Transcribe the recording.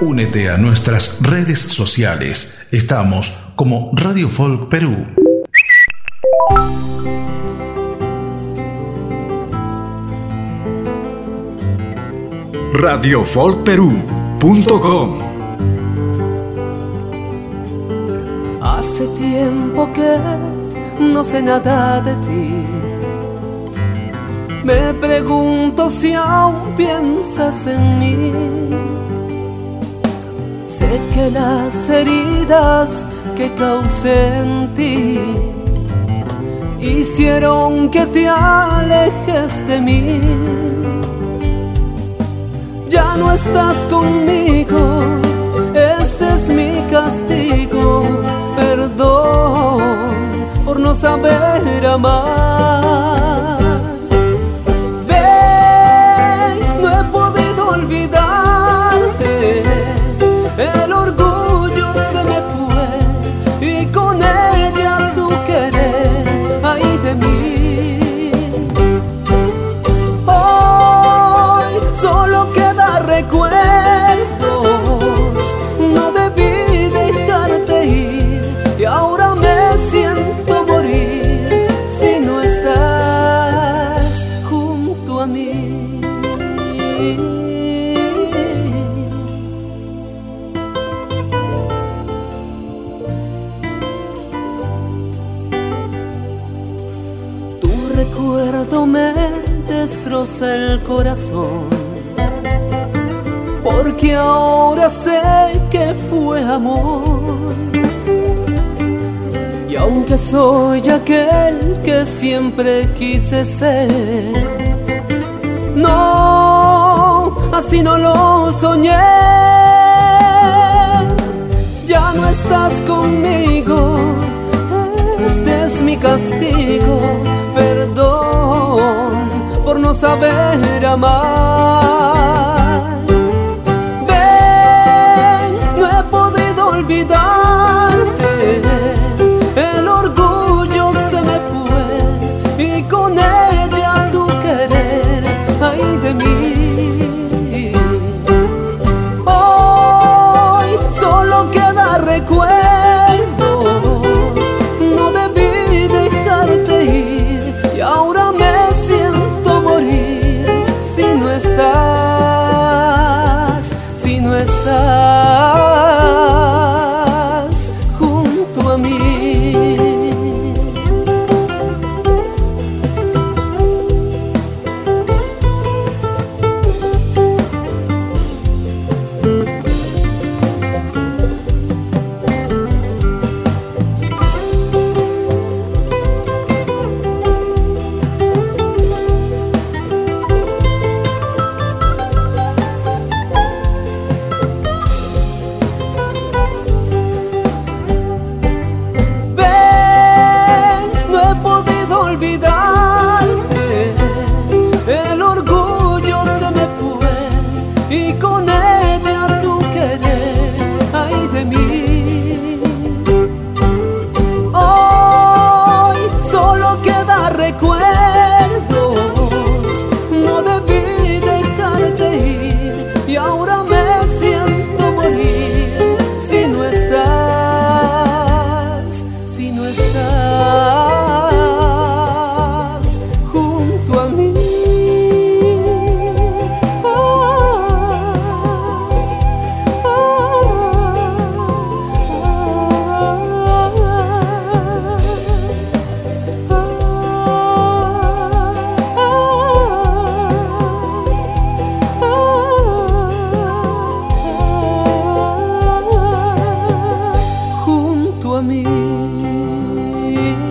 Únete a nuestras redes sociales. Estamos como Radio Folk Perú. Radiofolkperú.com Hace tiempo que no sé nada de ti me pregunto si aún piensas en mí. Sé que las heridas que causé en ti hicieron que te alejes de mí. Ya no estás conmigo, este es mi castigo. Perdón por no saber amar. Me destroza el corazón. Porque ahora sé que fue amor. Y aunque soy aquel que siempre quise ser, no, así no lo soñé. Ya no estás conmigo, este es mi castigo, saber amar. Ven, no he podido olvidarte, el orgullo se me fue y con Junto a mí. here